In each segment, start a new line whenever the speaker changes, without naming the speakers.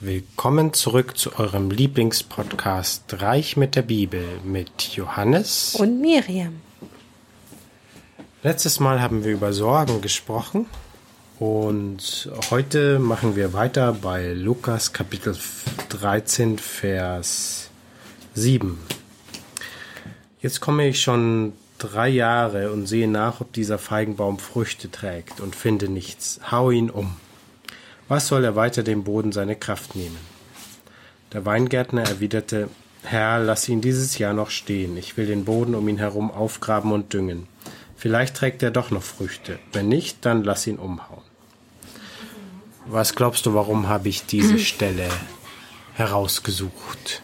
Willkommen zurück zu eurem Lieblingspodcast Reich mit der Bibel mit Johannes
und Miriam.
Letztes Mal haben wir über Sorgen gesprochen und heute machen wir weiter bei Lukas Kapitel 13 Vers 7. Jetzt komme ich schon drei Jahre und sehe nach, ob dieser Feigenbaum Früchte trägt und finde nichts. Hau ihn um. Was soll er weiter dem Boden seine Kraft nehmen? Der Weingärtner erwiderte, Herr, lass ihn dieses Jahr noch stehen. Ich will den Boden um ihn herum aufgraben und düngen. Vielleicht trägt er doch noch Früchte. Wenn nicht, dann lass ihn umhauen. Was glaubst du, warum habe ich diese Stelle herausgesucht?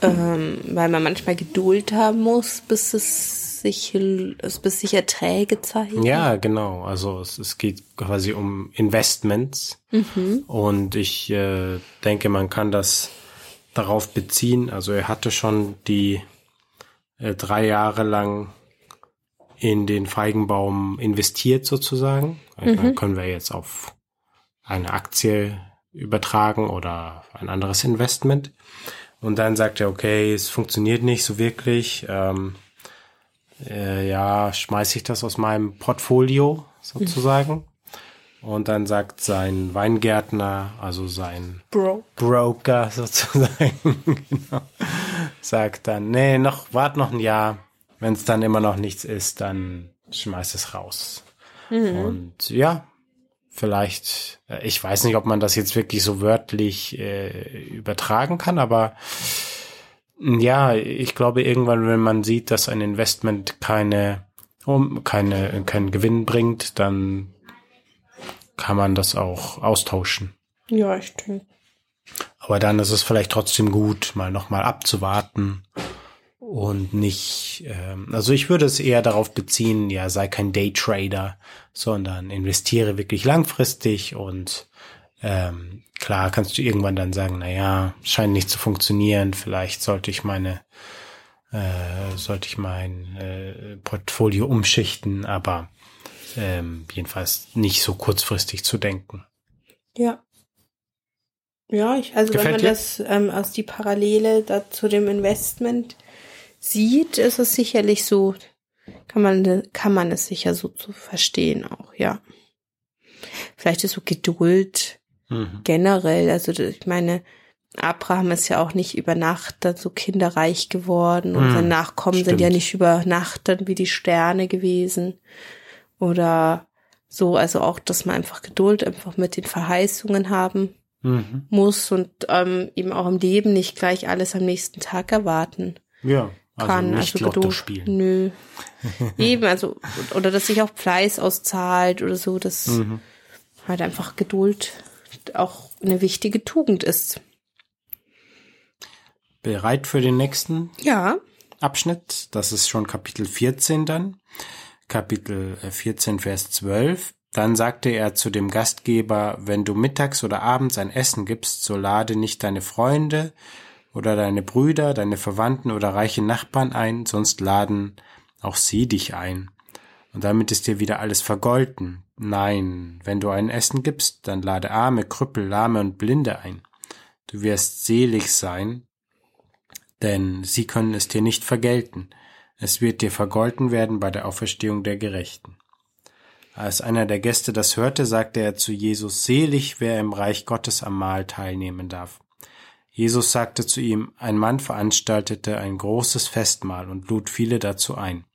Ähm, weil man manchmal Geduld haben muss, bis es sich, bis sich Erträge zeigen?
Ja, genau. Also es, es geht quasi um Investments. Mhm. Und ich äh, denke, man kann das darauf beziehen. Also er hatte schon die äh, drei Jahre lang in den Feigenbaum investiert sozusagen. Also mhm. können wir jetzt auf eine Aktie übertragen oder ein anderes Investment. Und dann sagt er, okay, es funktioniert nicht so wirklich. Ähm, äh, ja, schmeiße ich das aus meinem Portfolio sozusagen. Und dann sagt sein Weingärtner, also sein
Bro.
Broker sozusagen, genau, sagt dann, nee, noch, wart noch ein Jahr. Wenn es dann immer noch nichts ist, dann schmeiß es raus. Mhm. Und ja, vielleicht, äh, ich weiß nicht, ob man das jetzt wirklich so wörtlich äh, übertragen kann, aber ja, ich glaube irgendwann, wenn man sieht, dass ein Investment keine, keine, keinen Gewinn bringt, dann kann man das auch austauschen.
Ja, ich denke.
Aber dann ist es vielleicht trotzdem gut, mal nochmal abzuwarten und nicht, ähm, also ich würde es eher darauf beziehen, ja, sei kein Daytrader, sondern investiere wirklich langfristig und ähm, klar kannst du irgendwann dann sagen, na ja, scheint nicht zu funktionieren, vielleicht sollte ich meine äh, sollte ich mein äh, Portfolio umschichten, aber ähm, jedenfalls nicht so kurzfristig zu denken.
Ja. Ja, ich, also Gefällt wenn man dir? das ähm, aus die Parallele da zu dem Investment sieht, ist es sicherlich so, kann man, kann man es sicher so zu verstehen auch, ja. Vielleicht ist so Geduld Mhm. Generell, also ich meine, Abraham ist ja auch nicht über Nacht dann so kinderreich geworden und mhm. seine Nachkommen Stimmt. sind ja nicht über Nacht dann wie die Sterne gewesen oder so, also auch, dass man einfach Geduld einfach mit den Verheißungen haben mhm. muss und ähm, eben auch im Leben nicht gleich alles am nächsten Tag erwarten
ja, also kann. Also Lotto Geduld, spielen.
Nö. eben, also, oder dass sich auch Fleiß auszahlt oder so, das mhm. halt einfach Geduld auch eine wichtige Tugend ist.
Bereit für den nächsten?
Ja.
Abschnitt. Das ist schon Kapitel 14 dann. Kapitel 14, äh, Vers 12. Dann sagte er zu dem Gastgeber, wenn du mittags oder abends ein Essen gibst, so lade nicht deine Freunde oder deine Brüder, deine Verwandten oder reiche Nachbarn ein, sonst laden auch sie dich ein. Und damit ist dir wieder alles vergolten. Nein, wenn du ein Essen gibst, dann lade Arme, Krüppel, Lahme und Blinde ein. Du wirst selig sein, denn sie können es dir nicht vergelten. Es wird dir vergolten werden bei der Auferstehung der Gerechten. Als einer der Gäste das hörte, sagte er zu Jesus, selig, wer im Reich Gottes am Mahl teilnehmen darf. Jesus sagte zu ihm, ein Mann veranstaltete ein großes Festmahl und lud viele dazu ein.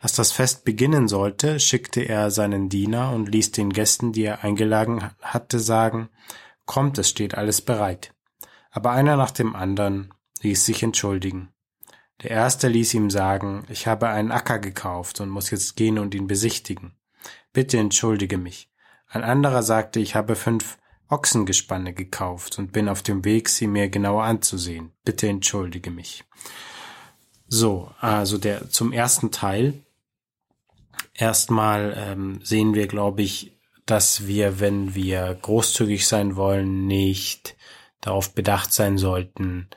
Als das Fest beginnen sollte, schickte er seinen Diener und ließ den Gästen, die er eingeladen hatte, sagen, Kommt, es steht alles bereit. Aber einer nach dem anderen ließ sich entschuldigen. Der erste ließ ihm sagen, ich habe einen Acker gekauft und muss jetzt gehen und ihn besichtigen. Bitte entschuldige mich. Ein anderer sagte, ich habe fünf Ochsengespanne gekauft und bin auf dem Weg, sie mir genauer anzusehen. Bitte entschuldige mich. So, also der zum ersten Teil Erstmal ähm, sehen wir, glaube ich, dass wir, wenn wir großzügig sein wollen, nicht darauf bedacht sein sollten,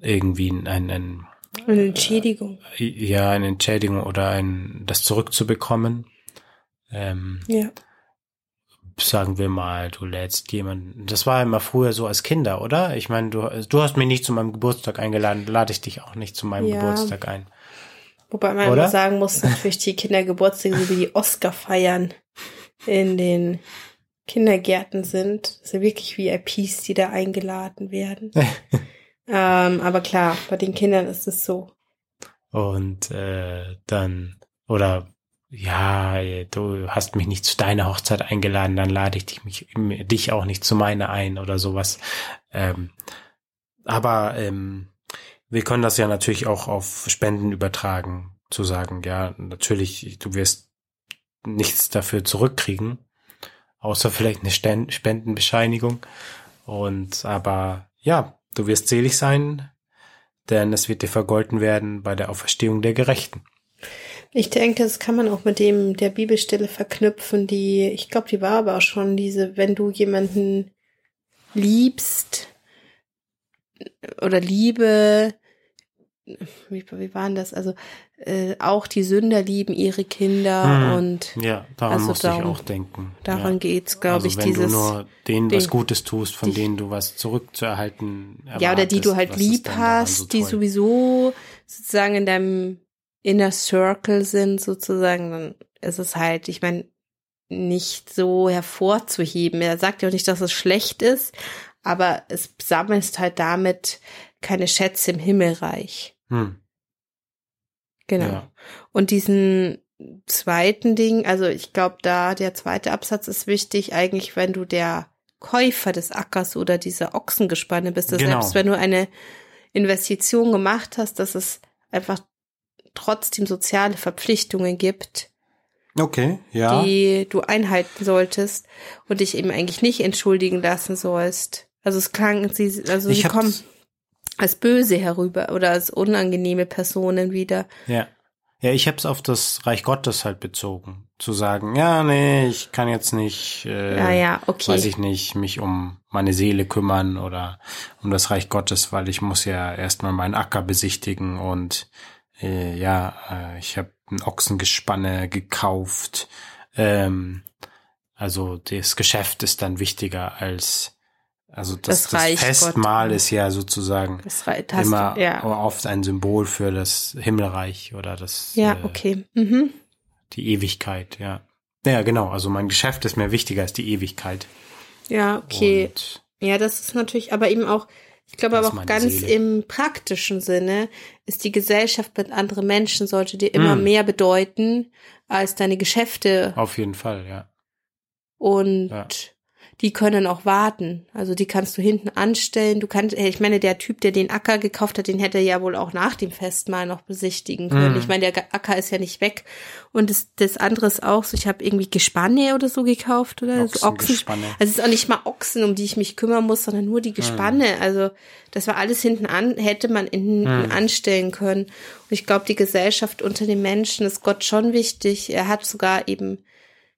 irgendwie ein, ein
eine Entschädigung.
Äh, ja, eine Entschädigung oder ein das zurückzubekommen. Ähm,
ja.
sagen wir mal, du lädst jemanden. Das war immer früher so als Kinder, oder? Ich meine, du, du hast mich nicht zu meinem Geburtstag eingeladen, lade ich dich auch nicht zu meinem ja. Geburtstag ein.
Wobei man oder? immer sagen muss, natürlich die Kindergeburtstage, so wie die Oscar feiern in den Kindergärten sind, das sind wirklich VIPs, die da eingeladen werden. ähm, aber klar, bei den Kindern ist es so.
Und äh, dann, oder ja, du hast mich nicht zu deiner Hochzeit eingeladen, dann lade ich dich, mich, dich auch nicht zu meiner ein oder sowas. Ähm, aber ähm, wir können das ja natürlich auch auf Spenden übertragen, zu sagen, ja, natürlich, du wirst nichts dafür zurückkriegen, außer vielleicht eine Spendenbescheinigung. Und aber ja, du wirst selig sein, denn es wird dir vergolten werden bei der Auferstehung der Gerechten.
Ich denke, das kann man auch mit dem der Bibelstelle verknüpfen, die, ich glaube, die war aber auch schon diese, wenn du jemanden liebst oder Liebe, wie, wie waren das? Also äh, auch die Sünder lieben ihre Kinder hm. und
ja, daran also muss darum, ich auch denken.
Daran ja. geht's, glaube also ich,
wenn
dieses.
Wenn du nur denen den, was Gutes tust, von denen du was zurückzuerhalten
erwartest, Ja, oder die du halt lieb hast, so die sowieso sozusagen in deinem Inner Circle sind, sozusagen, dann ist es halt, ich meine, nicht so hervorzuheben. Er sagt ja auch nicht, dass es schlecht ist, aber es sammelt halt damit keine Schätze im Himmelreich. Hm. Genau. Ja. Und diesen zweiten Ding, also ich glaube, da der zweite Absatz ist wichtig, eigentlich, wenn du der Käufer des Ackers oder dieser Ochsengespanne bist, genau. selbst wenn du eine Investition gemacht hast, dass es einfach trotzdem soziale Verpflichtungen gibt.
Okay, ja.
Die du einhalten solltest und dich eben eigentlich nicht entschuldigen lassen sollst. Also es klang, sie, also ich sie kommen als böse herüber oder als unangenehme Personen wieder.
Ja. Ja, ich habe es auf das Reich Gottes halt bezogen. Zu sagen, ja, nee, ich kann jetzt nicht, äh,
ja, ja, okay.
weiß ich nicht, mich um meine Seele kümmern oder um das Reich Gottes, weil ich muss ja erstmal meinen Acker besichtigen und äh, ja, äh, ich habe ein Ochsengespanne gekauft. Ähm, also das Geschäft ist dann wichtiger als also das, das, das Festmahl Gott. ist ja sozusagen immer ja. oft ein Symbol für das Himmelreich oder das
ja äh, okay mhm.
die Ewigkeit ja ja genau also mein Geschäft ist mir wichtiger als die Ewigkeit
ja okay Und ja das ist natürlich aber eben auch ich glaube aber auch ganz Seele. im praktischen Sinne ist die Gesellschaft mit anderen Menschen sollte dir immer hm. mehr bedeuten als deine Geschäfte.
Auf jeden Fall, ja.
Und ja die können auch warten. Also die kannst du hinten anstellen. Du kannst, ich meine, der Typ, der den Acker gekauft hat, den hätte er ja wohl auch nach dem Festmahl noch besichtigen können. Mm. Ich meine, der Acker ist ja nicht weg. Und das, das andere ist auch so, ich habe irgendwie Gespanne oder so gekauft oder Ochsen, Ochsen. Also es ist auch nicht mal Ochsen, um die ich mich kümmern muss, sondern nur die Gespanne. Mm. Also das war alles hinten an, hätte man hinten mm. anstellen können. Und ich glaube, die Gesellschaft unter den Menschen ist Gott schon wichtig. Er hat sogar eben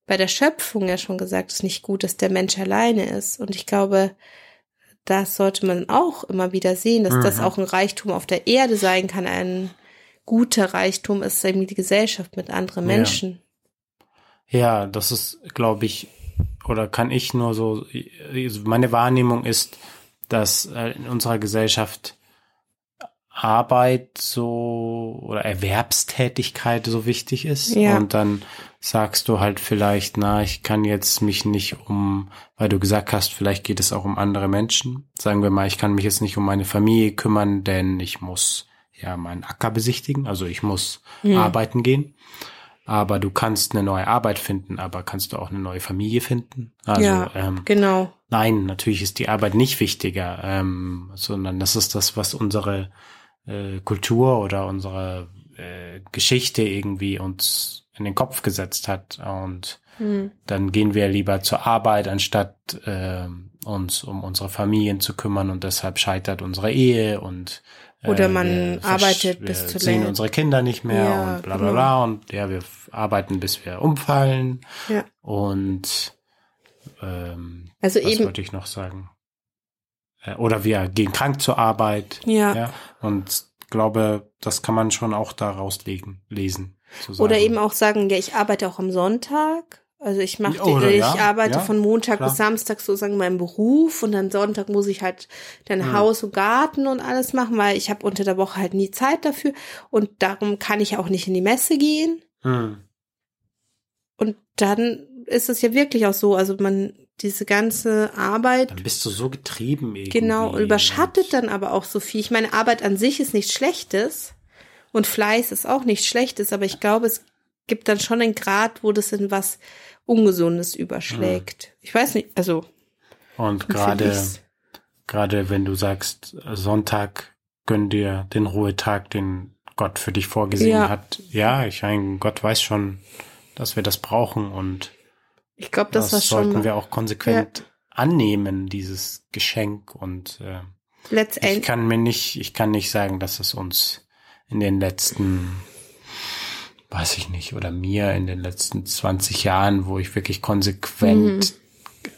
bei der Schöpfung ja schon gesagt, es ist nicht gut, dass der Mensch alleine ist. Und ich glaube, das sollte man auch immer wieder sehen, dass mhm. das auch ein Reichtum auf der Erde sein kann. Ein guter Reichtum ist eben die Gesellschaft mit anderen Menschen.
Ja, ja das ist, glaube ich, oder kann ich nur so, meine Wahrnehmung ist, dass äh, in unserer Gesellschaft Arbeit so oder Erwerbstätigkeit so wichtig ist. Ja. Und dann sagst du halt vielleicht, na, ich kann jetzt mich nicht um, weil du gesagt hast, vielleicht geht es auch um andere Menschen. Sagen wir mal, ich kann mich jetzt nicht um meine Familie kümmern, denn ich muss ja meinen Acker besichtigen, also ich muss mhm. arbeiten gehen. Aber du kannst eine neue Arbeit finden, aber kannst du auch eine neue Familie finden? Also,
ja, ähm, genau.
Nein, natürlich ist die Arbeit nicht wichtiger, ähm, sondern das ist das, was unsere äh, Kultur oder unsere äh, Geschichte irgendwie uns in den Kopf gesetzt hat. Und mhm. dann gehen wir lieber zur Arbeit, anstatt äh, uns um unsere Familien zu kümmern und deshalb scheitert unsere Ehe und
äh, oder man arbeitet
wir
bis zu
sehen unsere Kinder nicht mehr ja, und bla bla bla genau. und ja, wir arbeiten bis wir umfallen
ja.
und ähm,
also
was
eben,
wollte ich noch sagen? Äh, oder wir gehen krank zur Arbeit.
Ja. ja.
Und glaube, das kann man schon auch daraus legen, lesen.
Oder eben auch sagen, ja, ich arbeite auch am Sonntag. Also ich mache,
Oder,
ich
ja,
arbeite
ja,
von Montag
klar.
bis Samstag sozusagen meinen Beruf und dann Sonntag muss ich halt dann
Hm.
Haus und Garten und alles machen, weil ich habe unter der Woche halt nie Zeit dafür und darum kann ich auch nicht in die Messe gehen.
Hm.
Und dann ist es ja wirklich auch so, also man diese ganze Arbeit
Dann bist du so getrieben irgendwie.
genau überschattet dann aber auch so viel. Ich meine, Arbeit an sich ist nichts Schlechtes und Fleiß ist auch nichts Schlechtes, aber ich glaube, es gibt dann schon einen Grad, wo das in was Ungesundes überschlägt. Ich weiß nicht, also
Und gerade, gerade wenn du sagst, Sonntag gönn dir den Ruhetag, den Gott für dich vorgesehen
Ja.
hat. Ja, ich meine, Gott weiß schon, dass wir das brauchen und
ich glaube, das,
das, sollten
schon
wir auch konsequent annehmen, dieses Geschenk und äh, ich
letztendlich.
kann mir nicht, ich kann nicht sagen, dass es uns in den letzten, weiß ich nicht, oder mir in den letzten 20 Jahren, wo ich wirklich konsequent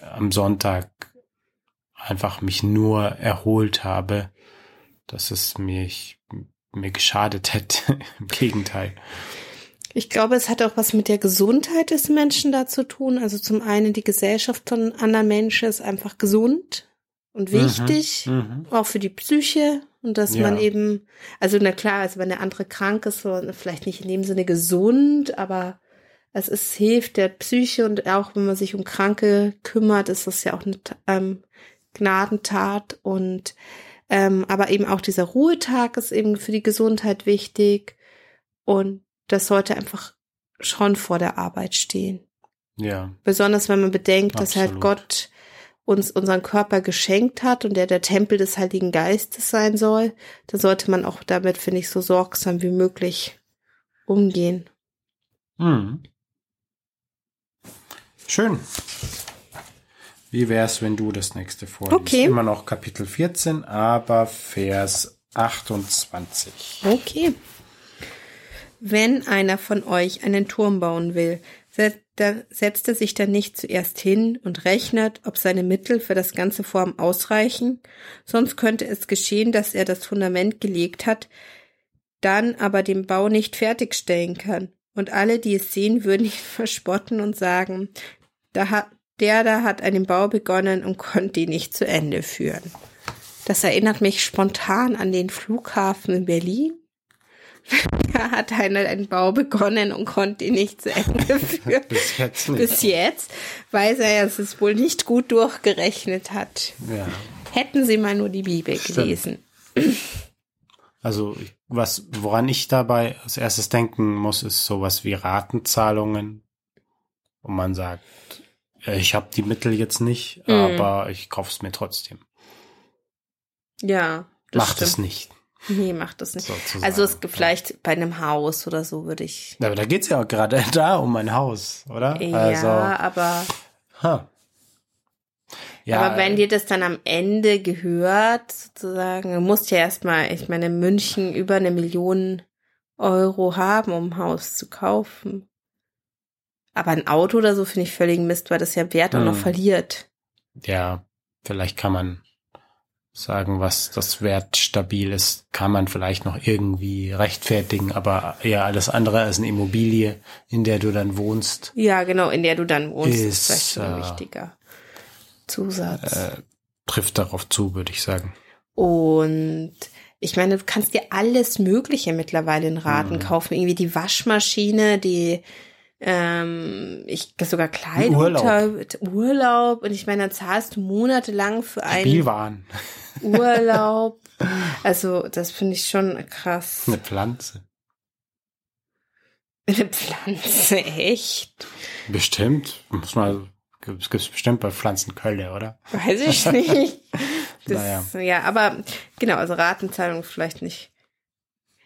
am Sonntag einfach mich nur erholt habe, dass es mich, mir geschadet hätte. Im Gegenteil.
Ich glaube, es hat auch was mit der Gesundheit des Menschen da zu tun. Also zum einen die Gesellschaft von anderen Menschen ist einfach gesund und wichtig,
Mhm.
auch für die Psyche und dass
Ja.
man eben, also na klar, also wenn der andere krank ist, so vielleicht nicht in dem Sinne gesund, aber es ist hilft der Psyche und auch wenn man sich um Kranke kümmert, ist das ja auch eine ähm, Gnadentat und ähm, aber eben auch dieser Ruhetag ist eben für die Gesundheit wichtig und das sollte einfach schon vor der Arbeit stehen.
Ja,
Besonders wenn man bedenkt, dass halt
Absolut.
Gott uns unseren Körper geschenkt hat und der der Tempel des Heiligen Geistes sein soll, dann sollte man auch damit, finde ich, so sorgsam wie möglich umgehen.
Mhm. Schön. Wie wär's, wenn du das nächste vorliest?
Okay.
Immer noch Kapitel 14, aber Vers 28.
Okay. Wenn einer von euch einen Turm bauen will, setzt er sich dann nicht zuerst hin und rechnet, ob seine Mittel für das ganze Vorhaben ausreichen, sonst könnte es geschehen, dass er das Fundament gelegt hat, dann aber den Bau nicht fertigstellen kann. Und alle, die es sehen, würden ihn verspotten und sagen, da hat, der da hat einen Bau begonnen und konnte ihn nicht zu Ende führen. Das erinnert mich spontan an den Flughafen in Berlin. Da hat einer einen Bau begonnen und konnte ihn nicht zu Ende führen.
Bis jetzt nicht.
Bis jetzt, weil er es wohl nicht gut durchgerechnet hat.
ja.
Hätten Sie mal nur die Bibel
Stimmt.
gelesen.
Also, was, woran ich dabei als erstes denken muss, ist sowas wie Ratenzahlungen. Und man sagt, äh, ich habe die Mittel jetzt nicht,
Mhm.
aber ich kauf's mir trotzdem.
Ja, das
Macht es
stimmt.
nicht.
Nee, macht es nicht.
Sozusagen.
Also es gibt vielleicht bei einem Haus oder so würde ich.
Aber da geht's ja auch gerade da um ein Haus, oder?
Ja,
Also,
aber,
ha. Ja,
aber wenn dir das dann am Ende gehört, sozusagen, du musst ja erstmal, ich meine, in München über eine Million Euro haben, um ein Haus zu kaufen. Aber ein Auto oder so finde ich völlig Mist, weil das ja Wert auch noch
Hm.
verliert.
ja, vielleicht kann man sagen, was das Wert stabil ist, kann man vielleicht noch irgendwie rechtfertigen, aber ja, alles andere als eine Immobilie, in der du dann wohnst,
Ja, genau, in der du dann wohnst, ist,
Ist,
vielleicht ein
äh,
wichtiger Zusatz.
äh, trifft darauf zu, würde ich sagen.
Und ich meine, du kannst dir alles Mögliche mittlerweile in Raten
Mhm.
kaufen. Irgendwie die Waschmaschine, die ähm, ich sogar Kleidung.
Urlaub.
Urlaub. Und ich meine, dann zahlst du monatelang für einen
Spielwaren,
Urlaub. Also, das finde ich schon krass.
eine Pflanze.
Eine Pflanze, echt?
Bestimmt, muss mal, gibt's gibt's bestimmt bei Pflanzenkölle, oder?
Weiß ich nicht. Das,
Naja.
Ja, aber genau, also Ratenzahlung vielleicht nicht.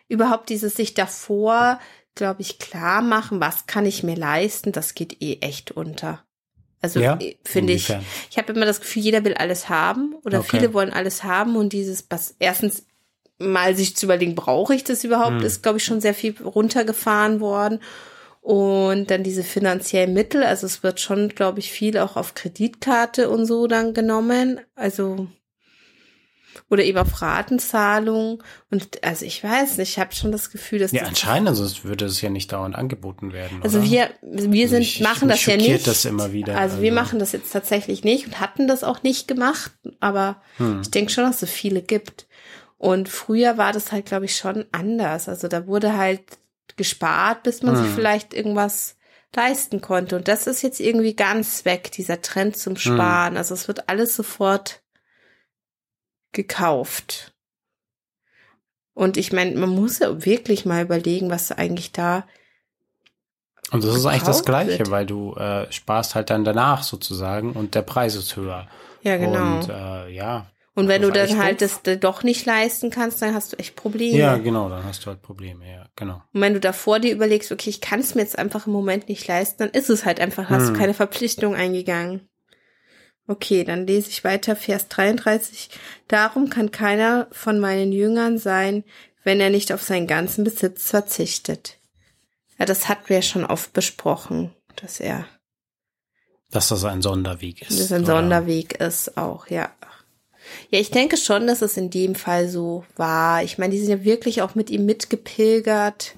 Überhaupt dieses sich davor, glaube ich, klar machen, was kann ich mir leisten, das geht eh echt unter. Also
Ja?
eh, finde ich, ich habe immer das Gefühl, jeder will alles haben oder
Okay.
viele wollen alles haben und dieses, was erstens mal sich zu überlegen, brauche ich das überhaupt,
Hm.
ist, glaube ich, schon sehr viel runtergefahren worden. Und dann diese finanziellen Mittel, also es wird schon, glaube ich, viel auch auf Kreditkarte und so dann genommen. Also Oder eben auf Ratenzahlung. Und also ich weiß nicht, ich habe schon das Gefühl, dass.
Ja, anscheinend, also es würde es ja nicht dauernd angeboten werden.
Also
oder?
wir, wir also sind, ich, machen das ja nicht.
das immer wieder.
Also, also, wir machen das jetzt tatsächlich nicht und hatten das auch nicht gemacht, aber hm. ich denke schon, dass es so viele gibt. Und früher war das halt, glaube ich, schon anders. Also da wurde halt gespart, bis man hm. sich vielleicht irgendwas leisten konnte. Und das ist jetzt irgendwie ganz weg, dieser Trend zum hm. Sparen. Hm. Also es wird alles sofort gekauft. Und ich meine, man muss ja wirklich mal überlegen, was eigentlich da.
Und das ist eigentlich das Gleiche, wird. weil du äh, sparst halt dann danach sozusagen und der Preis ist höher.
Ja, genau.
Und äh, ja.
Und wenn du dann halt doof. das doch nicht leisten kannst, dann hast du echt Probleme.
Ja, genau, dann hast du halt Probleme, ja, genau.
Und wenn du davor dir überlegst, okay, ich kann es mir jetzt einfach im Moment nicht leisten, dann ist es halt einfach, hast hm. du keine Verpflichtung eingegangen. Okay, dann lese ich weiter, Vers 33. Darum kann keiner von meinen Jüngern sein, wenn er nicht auf seinen ganzen Besitz verzichtet. Ja, das hatten wir ja schon oft besprochen, dass er.
Dass das ein Sonderweg ist. Dass
ein oder? Sonderweg ist auch, ja. Ja, ich denke schon, dass es in dem Fall so war. Ich meine, die sind ja wirklich auch mit ihm mitgepilgert.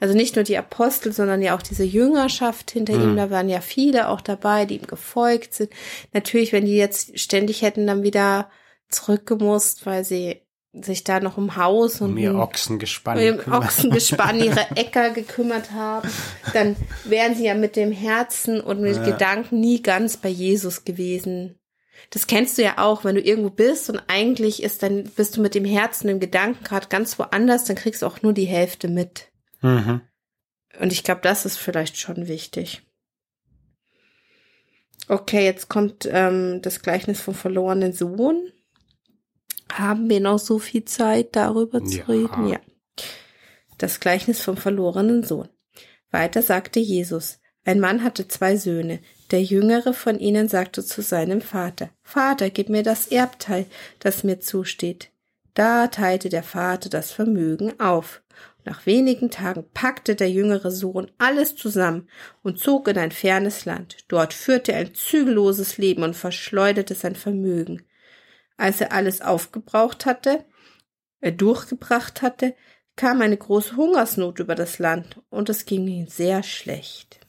Also nicht nur die Apostel, sondern ja auch diese Jüngerschaft hinter mhm. ihm, da waren ja viele auch dabei, die ihm gefolgt sind. Natürlich, wenn die jetzt ständig hätten dann wieder zurückgemusst, weil sie sich da noch um Haus und
um ihr Ochsengespann,
um Ochsengespann ihre Äcker gekümmert haben, dann wären sie ja mit dem Herzen und mit ja. Gedanken nie ganz bei Jesus gewesen. Das kennst du ja auch, wenn du irgendwo bist und eigentlich ist dann bist du mit dem Herzen im Gedanken gerade ganz woanders, dann kriegst du auch nur die Hälfte mit. Mhm. Und ich glaube, das ist vielleicht schon wichtig. Okay, jetzt kommt ähm, das Gleichnis vom verlorenen Sohn. Haben wir noch so viel Zeit, darüber zu ja. reden? Ja. Das Gleichnis vom verlorenen Sohn. Weiter sagte Jesus, ein Mann hatte zwei Söhne. Der jüngere von ihnen sagte zu seinem Vater, Vater, gib mir das Erbteil, das mir zusteht. Da teilte der Vater das Vermögen auf. Nach wenigen Tagen packte der jüngere Sohn alles zusammen und zog in ein fernes Land. Dort führte er ein zügelloses Leben und verschleuderte sein Vermögen. Als er alles aufgebraucht hatte, er durchgebracht hatte, kam eine große Hungersnot über das Land, und es ging ihm sehr schlecht.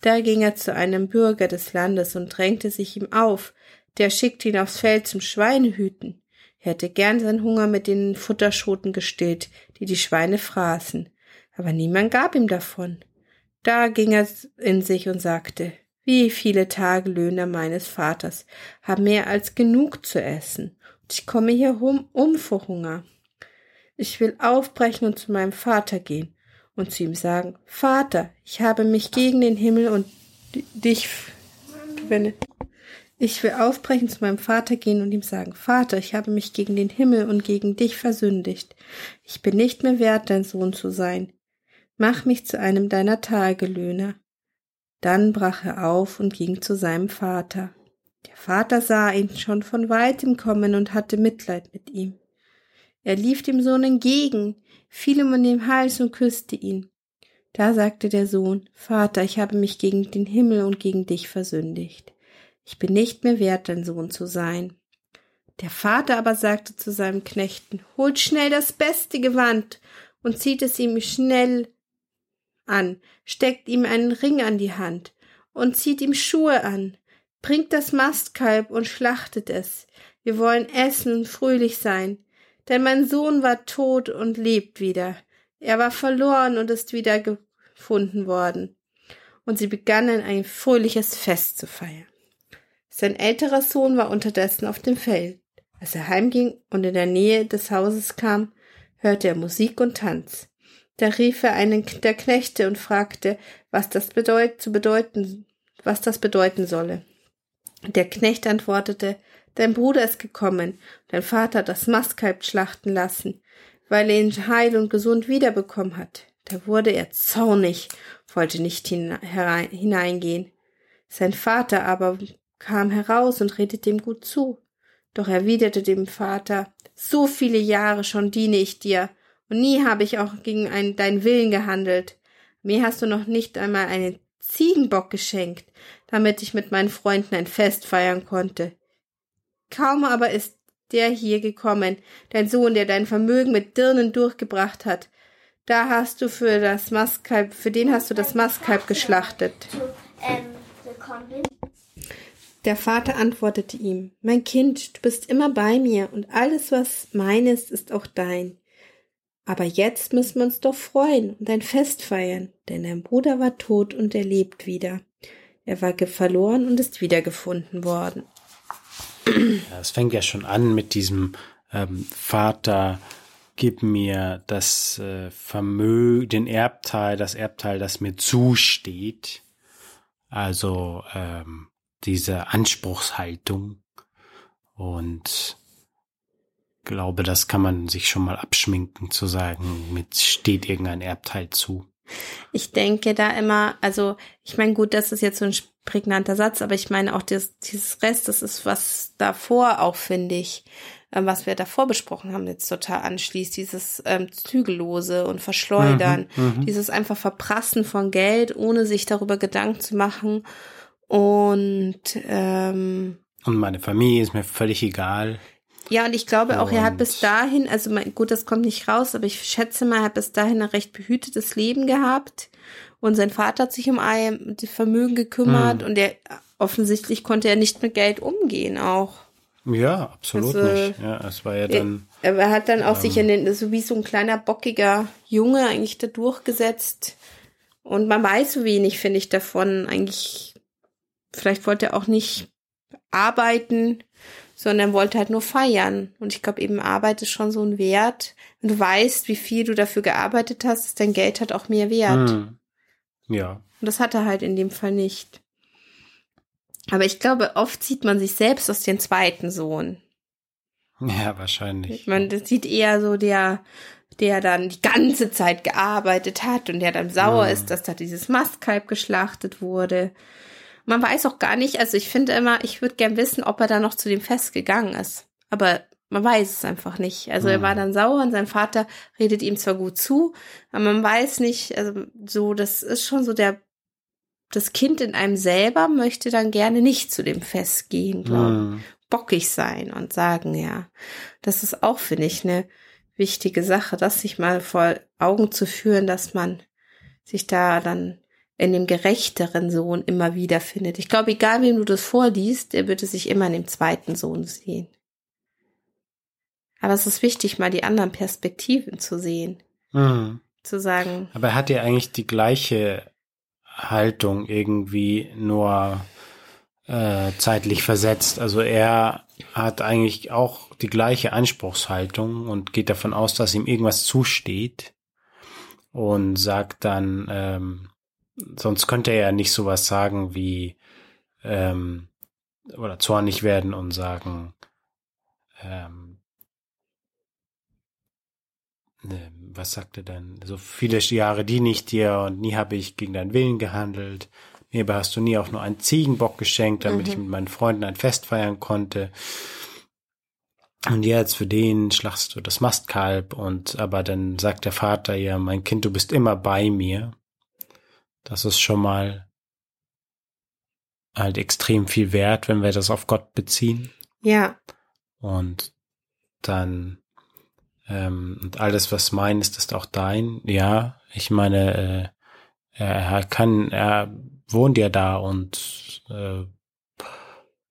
Da ging er zu einem Bürger des Landes und drängte sich ihm auf, der schickte ihn aufs Feld zum Schweinehüten. Hätte gern seinen Hunger mit den Futterschoten gestillt, die die Schweine fraßen, aber niemand gab ihm davon. Da ging er in sich und sagte, wie viele Tagelöhner meines Vaters haben mehr als genug zu essen, und ich komme hier um, um vor Hunger. Ich will aufbrechen und zu meinem Vater gehen und zu ihm sagen, Vater, ich habe mich gegen den Himmel und dich gewendet. Ich will aufbrechen zu meinem Vater gehen und ihm sagen, Vater, ich habe mich gegen den Himmel und gegen dich versündigt. Ich bin nicht mehr wert, dein Sohn zu sein. Mach mich zu einem deiner Tagelöhner. Dann brach er auf und ging zu seinem Vater. Der Vater sah ihn schon von weitem kommen und hatte Mitleid mit ihm. Er lief dem Sohn entgegen, fiel ihm an den Hals und küsste ihn. Da sagte der Sohn, Vater, ich habe mich gegen den Himmel und gegen dich versündigt. Ich bin nicht mehr wert, dein Sohn zu sein. Der Vater aber sagte zu seinem Knechten, holt schnell das beste Gewand und zieht es ihm schnell an, steckt ihm einen Ring an die Hand und zieht ihm Schuhe an, bringt das Mastkalb und schlachtet es. Wir wollen essen und fröhlich sein, denn mein Sohn war tot und lebt wieder. Er war verloren und ist wieder gefunden worden. Und sie begannen ein fröhliches Fest zu feiern. Sein älterer Sohn war unterdessen auf dem Feld. Als er heimging und in der Nähe des Hauses kam, hörte er Musik und Tanz. Da rief er einen der Knechte und fragte, was das bedeut zu bedeuten, was das bedeuten solle. Der Knecht antwortete, dein Bruder ist gekommen, dein Vater hat das Mastkalb schlachten lassen, weil er ihn heil und gesund wiederbekommen hat. Da wurde er zornig, wollte nicht hineingehen. Sein Vater aber kam heraus und redete ihm gut zu. Doch erwiderte dem Vater, so viele Jahre schon diene ich dir, und nie habe ich auch gegen einen, deinen Willen gehandelt. Mir hast du noch nicht einmal einen Ziegenbock geschenkt, damit ich mit meinen Freunden ein Fest feiern konnte. Kaum aber ist der hier gekommen, dein Sohn, der dein Vermögen mit Dirnen durchgebracht hat. Da hast du für das Mastkalb, für den hast du das Mastkalb geschlachtet. Der Vater antwortete ihm, Mein Kind, du bist immer bei mir und alles, was mein ist, ist auch dein. Aber jetzt müssen wir uns doch freuen und ein Fest feiern, denn dein Bruder war tot und er lebt wieder. Er war verloren und ist wiedergefunden worden.
Es fängt ja schon an mit diesem ähm, Vater, gib mir das äh, Vermögen, den Erbteil, das Erbteil, das mir zusteht. Also ähm, diese Anspruchshaltung. Und glaube, das kann man sich schon mal abschminken, zu sagen, mit steht irgendein Erbteil zu.
Ich denke da immer, also ich meine, gut, das ist jetzt so ein prägnanter Satz, aber ich meine auch das, dieses Rest, das ist was davor auch, finde ich, ähm, was wir davor besprochen haben, jetzt total anschließt, dieses ähm, Zügellose und Verschleudern, mhm, mhm, dieses einfach Verprassen von Geld, ohne sich darüber Gedanken zu machen und ähm,
und meine Familie ist mir völlig egal.
Ja, und ich glaube auch, er hat bis dahin, also mein, gut, das kommt nicht raus, aber ich schätze mal, er hat bis dahin ein recht behütetes Leben gehabt. Und sein Vater hat sich um ein Vermögen gekümmert hm. und er offensichtlich konnte er nicht mit Geld umgehen auch.
Ja, absolut also, nicht. Ja, es war ja dann.
Er, er hat dann auch ähm, sich in den, so wie so ein kleiner bockiger Junge eigentlich da durchgesetzt. Und man weiß so wenig, finde ich, davon. Eigentlich, vielleicht wollte er auch nicht arbeiten sondern wollte halt nur feiern. Und ich glaube, eben Arbeit ist schon so ein Wert. Wenn du weißt, wie viel du dafür gearbeitet hast, ist dein Geld halt auch mehr wert. Hm.
Ja.
Und das hat er halt in dem Fall nicht. Aber ich glaube, oft sieht man sich selbst aus dem zweiten Sohn.
Ja, wahrscheinlich.
Man das sieht eher so der, der dann die ganze Zeit gearbeitet hat und der dann sauer hm. ist, dass da dieses Mastkalb geschlachtet wurde. Man weiß auch gar nicht, also ich finde immer, ich würde gern wissen, ob er da noch zu dem Fest gegangen ist. Aber man weiß es einfach nicht. Also er war hm. dann sauer und sein Vater redet ihm zwar gut zu, aber man weiß nicht, also so, das ist schon so der, das Kind in einem selber möchte dann gerne nicht zu dem Fest gehen, glaube mhm. Bockig sein und sagen, ja. Das ist auch, finde ich, eine wichtige Sache, das sich mal vor Augen zu führen, dass man sich da dann in dem gerechteren Sohn immer wieder findet. Ich glaube, egal wem du das vorliest, der würde sich immer in dem zweiten Sohn sehen. Aber es ist wichtig, mal die anderen Perspektiven zu sehen. Mhm. Zu sagen.
Aber er hat ja eigentlich die gleiche Haltung irgendwie nur äh, zeitlich versetzt. Also er hat eigentlich auch die gleiche Anspruchshaltung und geht davon aus, dass ihm irgendwas zusteht und sagt dann, ähm, sonst könnte er ja nicht sowas sagen wie ähm, oder zornig werden und sagen, ähm, ne, was sagt er denn? So viele Jahre diene ich dir und nie habe ich gegen deinen Willen gehandelt. Mir hast du nie auch nur einen Ziegenbock geschenkt, damit mhm. ich mit meinen Freunden ein Fest feiern konnte. Und jetzt für den schlachst du das Mastkalb und aber dann sagt der Vater ja, mein Kind, du bist immer bei mir. Das ist schon mal halt extrem viel wert, wenn wir das auf Gott beziehen.
Ja.
Und dann ähm, und alles, was mein ist, ist auch dein. Ja, ich meine, äh, er kann, er wohnt ja da und äh,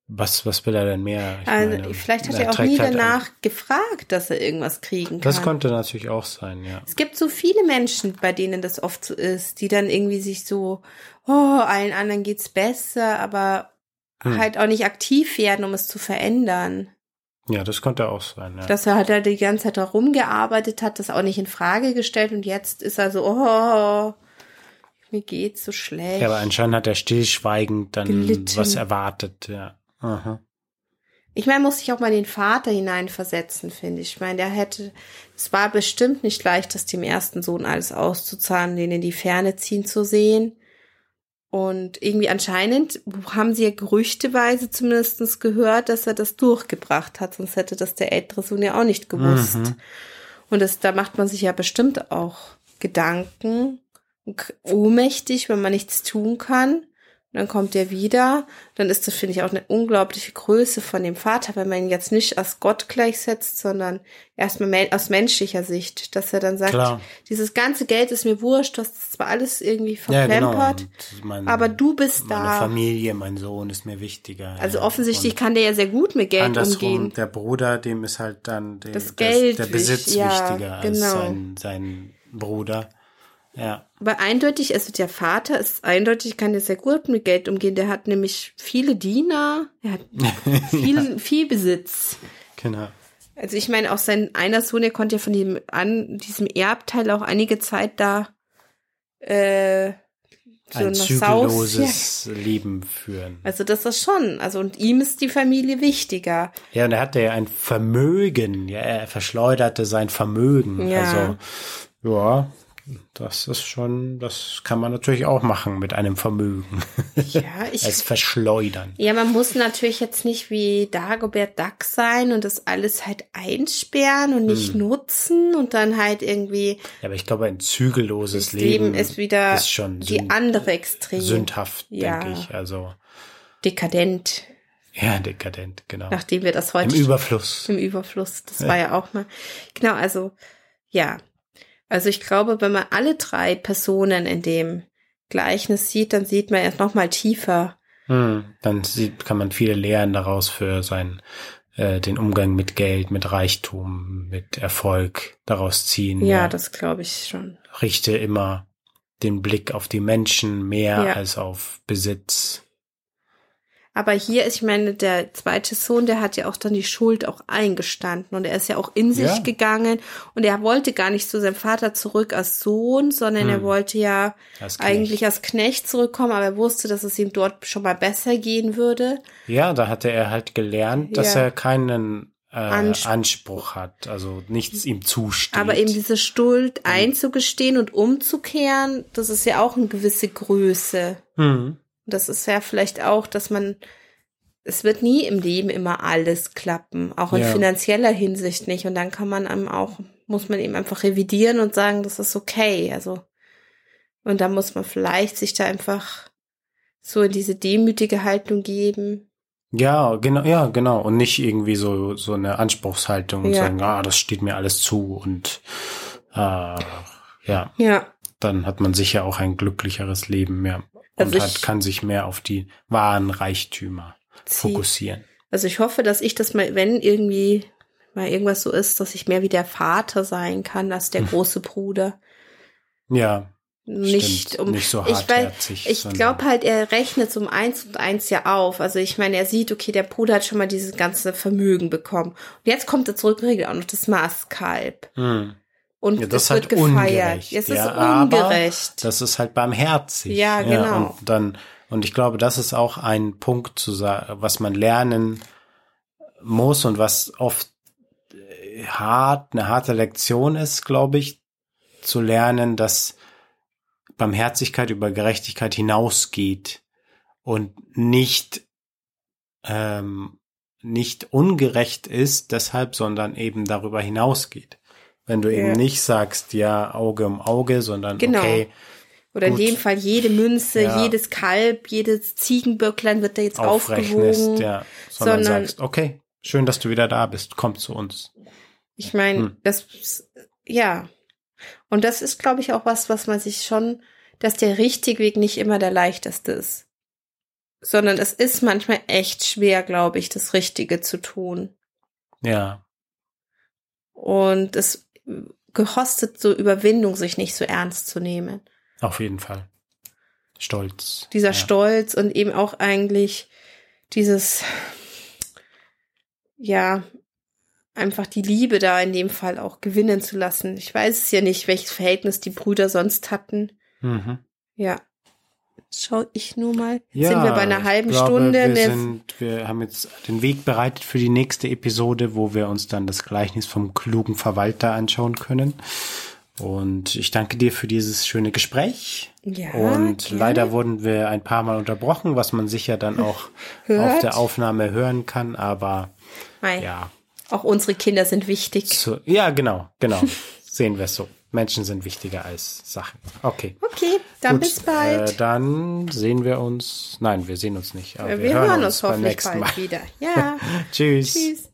was, was will er denn mehr?
Ich also, meine, vielleicht hat er, er auch nie halt danach ein. gefragt, dass er irgendwas kriegen kann.
Das konnte natürlich auch sein, ja.
Es gibt so viele Menschen, bei denen das oft so ist, die dann irgendwie sich so, oh, allen anderen geht's besser, aber hm. halt auch nicht aktiv werden, um es zu verändern.
Ja, das konnte auch sein, ja.
Dass er halt da die ganze Zeit herumgearbeitet hat, das auch nicht in Frage gestellt und jetzt ist er so, oh, mir geht's so schlecht.
Ja, aber anscheinend hat er stillschweigend dann Gelitten. was erwartet, ja. Aha.
Ich meine, muss ich auch mal den Vater hineinversetzen, finde ich. Ich meine, der hätte, es war bestimmt nicht leicht, das dem ersten Sohn alles auszuzahlen, den in die Ferne ziehen zu sehen. Und irgendwie anscheinend haben sie ja gerüchteweise zumindest gehört, dass er das durchgebracht hat, sonst hätte das der ältere Sohn ja auch nicht gewusst. Mhm. Und das, da macht man sich ja bestimmt auch Gedanken, ohnmächtig, wenn man nichts tun kann dann kommt er wieder. Dann ist das, finde ich, auch eine unglaubliche Größe von dem Vater, wenn man ihn jetzt nicht als Gott gleichsetzt, sondern erstmal aus menschlicher Sicht, dass er dann sagt, Klar. dieses ganze Geld ist mir wurscht, du hast zwar alles irgendwie verplempert, ja, genau. mein, aber du bist
meine
da.
Meine Familie, mein Sohn ist mir wichtiger.
Also ja. offensichtlich Und kann der ja sehr gut mit Geld andersrum, umgehen.
Der Bruder, dem ist halt dann der,
das Geld,
der Besitz ja, wichtiger genau. als sein, sein Bruder. Ja.
Aber eindeutig, also der Vater ist eindeutig, kann ja sehr gut mit Geld umgehen. Der hat nämlich viele Diener, er hat viel, ja. viel Besitz.
Genau.
Also ich meine, auch sein einer Sohn, der konnte ja von dem, an, diesem Erbteil auch einige Zeit da äh,
so ein zügelloses ja. Leben führen.
Also das ist schon, also und ihm ist die Familie wichtiger.
Ja, und er hatte ja ein Vermögen, ja, er verschleuderte sein Vermögen. Ja. Also, ja, das ist schon, das kann man natürlich auch machen mit einem Vermögen.
Ja, ich.
es verschleudern.
Ja, man muss natürlich jetzt nicht wie Dagobert Duck sein und das alles halt einsperren und nicht hm. nutzen und dann halt irgendwie.
Ja, aber ich glaube, ein zügelloses
Leben,
Leben
ist wieder
ist schon
die andere Extrem.
Sündhaft, ja. denke ich. Also.
Dekadent.
Ja, dekadent, genau.
Nachdem wir das heute.
Im Überfluss.
Im Überfluss. Das ja. war ja auch mal. Genau, also, ja. Also ich glaube, wenn man alle drei Personen in dem Gleichnis sieht, dann sieht man erst noch mal tiefer.
Hm, dann sieht, kann man viele Lehren daraus für sein äh, den Umgang mit Geld, mit Reichtum, mit Erfolg daraus ziehen.
Ja, ja. das glaube ich schon.
Richte immer den Blick auf die Menschen mehr ja. als auf Besitz.
Aber hier ist, ich meine, der zweite Sohn, der hat ja auch dann die Schuld auch eingestanden und er ist ja auch in sich ja. gegangen und er wollte gar nicht zu seinem Vater zurück als Sohn, sondern hm. er wollte ja als eigentlich als Knecht zurückkommen, aber er wusste, dass es ihm dort schon mal besser gehen würde.
Ja, da hatte er halt gelernt, dass ja. er keinen äh, Anspruch. Anspruch hat, also nichts ihm zusteht.
Aber eben diese Schuld einzugestehen und umzukehren, das ist ja auch eine gewisse Größe. Hm. Das ist ja vielleicht auch, dass man, es wird nie im Leben immer alles klappen, auch in ja. finanzieller Hinsicht nicht. Und dann kann man einem auch, muss man eben einfach revidieren und sagen, das ist okay. Also, und da muss man vielleicht sich da einfach so in diese demütige Haltung geben.
Ja, genau, ja, genau. Und nicht irgendwie so, so eine Anspruchshaltung und ja. sagen, ah, das steht mir alles zu und, äh, ja.
Ja.
Dann hat man sicher auch ein glücklicheres Leben, ja und also hat, kann sich mehr auf die wahren Reichtümer zieh. fokussieren.
Also ich hoffe, dass ich das mal, wenn irgendwie mal irgendwas so ist, dass ich mehr wie der Vater sein kann als der hm. große Bruder.
Ja.
Nicht
stimmt,
um
nicht so hartherzig.
Ich, ich glaube halt, er rechnet um eins und eins ja auf. Also ich meine, er sieht, okay, der Bruder hat schon mal dieses ganze Vermögen bekommen. Und jetzt kommt er zurück und regelt auch noch das Maßkalb. Hm. Und
ja, das,
das wird
halt gefeiert.
Es ist ja, ungerecht.
das ist halt barmherzig.
Ja, genau. Ja,
und dann, und ich glaube, das ist auch ein Punkt zu sagen, was man lernen muss und was oft äh, hart, eine harte Lektion ist, glaube ich, zu lernen, dass Barmherzigkeit über Gerechtigkeit hinausgeht und nicht ähm, nicht ungerecht ist deshalb, sondern eben darüber hinausgeht. Wenn du eben nicht sagst, ja, Auge um Auge, sondern genau. okay.
Oder gut. in dem Fall jede Münze, ja. jedes Kalb, jedes Ziegenböcklein wird da jetzt aufgewogen.
Ja, sondern, sondern sagst, okay, schön, dass du wieder da bist, komm zu uns.
Ich meine, hm. das, ja. Und das ist, glaube ich, auch was, was man sich schon, dass der richtige Weg nicht immer der leichteste ist. Sondern es ist manchmal echt schwer, glaube ich, das Richtige zu tun.
Ja.
Und es gekostet so Überwindung, sich nicht so ernst zu nehmen.
Auf jeden Fall. Stolz.
Dieser ja. Stolz und eben auch eigentlich dieses, ja, einfach die Liebe da in dem Fall auch gewinnen zu lassen. Ich weiß es ja nicht, welches Verhältnis die Brüder sonst hatten. Mhm. Ja schau ich nur mal. Jetzt ja, sind wir bei einer halben glaube, Stunde.
Wir, sind, wir haben jetzt den Weg bereitet für die nächste Episode, wo wir uns dann das Gleichnis vom klugen Verwalter anschauen können. Und ich danke dir für dieses schöne Gespräch.
Ja,
und gerne. leider wurden wir ein paar Mal unterbrochen, was man sicher dann auch auf der Aufnahme hören kann, aber
Nein. ja. Auch unsere Kinder sind wichtig.
So, ja, genau, genau. Sehen wir es so. Menschen sind wichtiger als Sachen. Okay.
Okay, dann Gut, bis bald.
Äh, dann sehen wir uns. Nein, wir sehen uns nicht.
Aber wir, wir hören, hören uns, uns hoffentlich beim nächsten bald Mal. wieder. Ja.
Tschüss. Tschüss.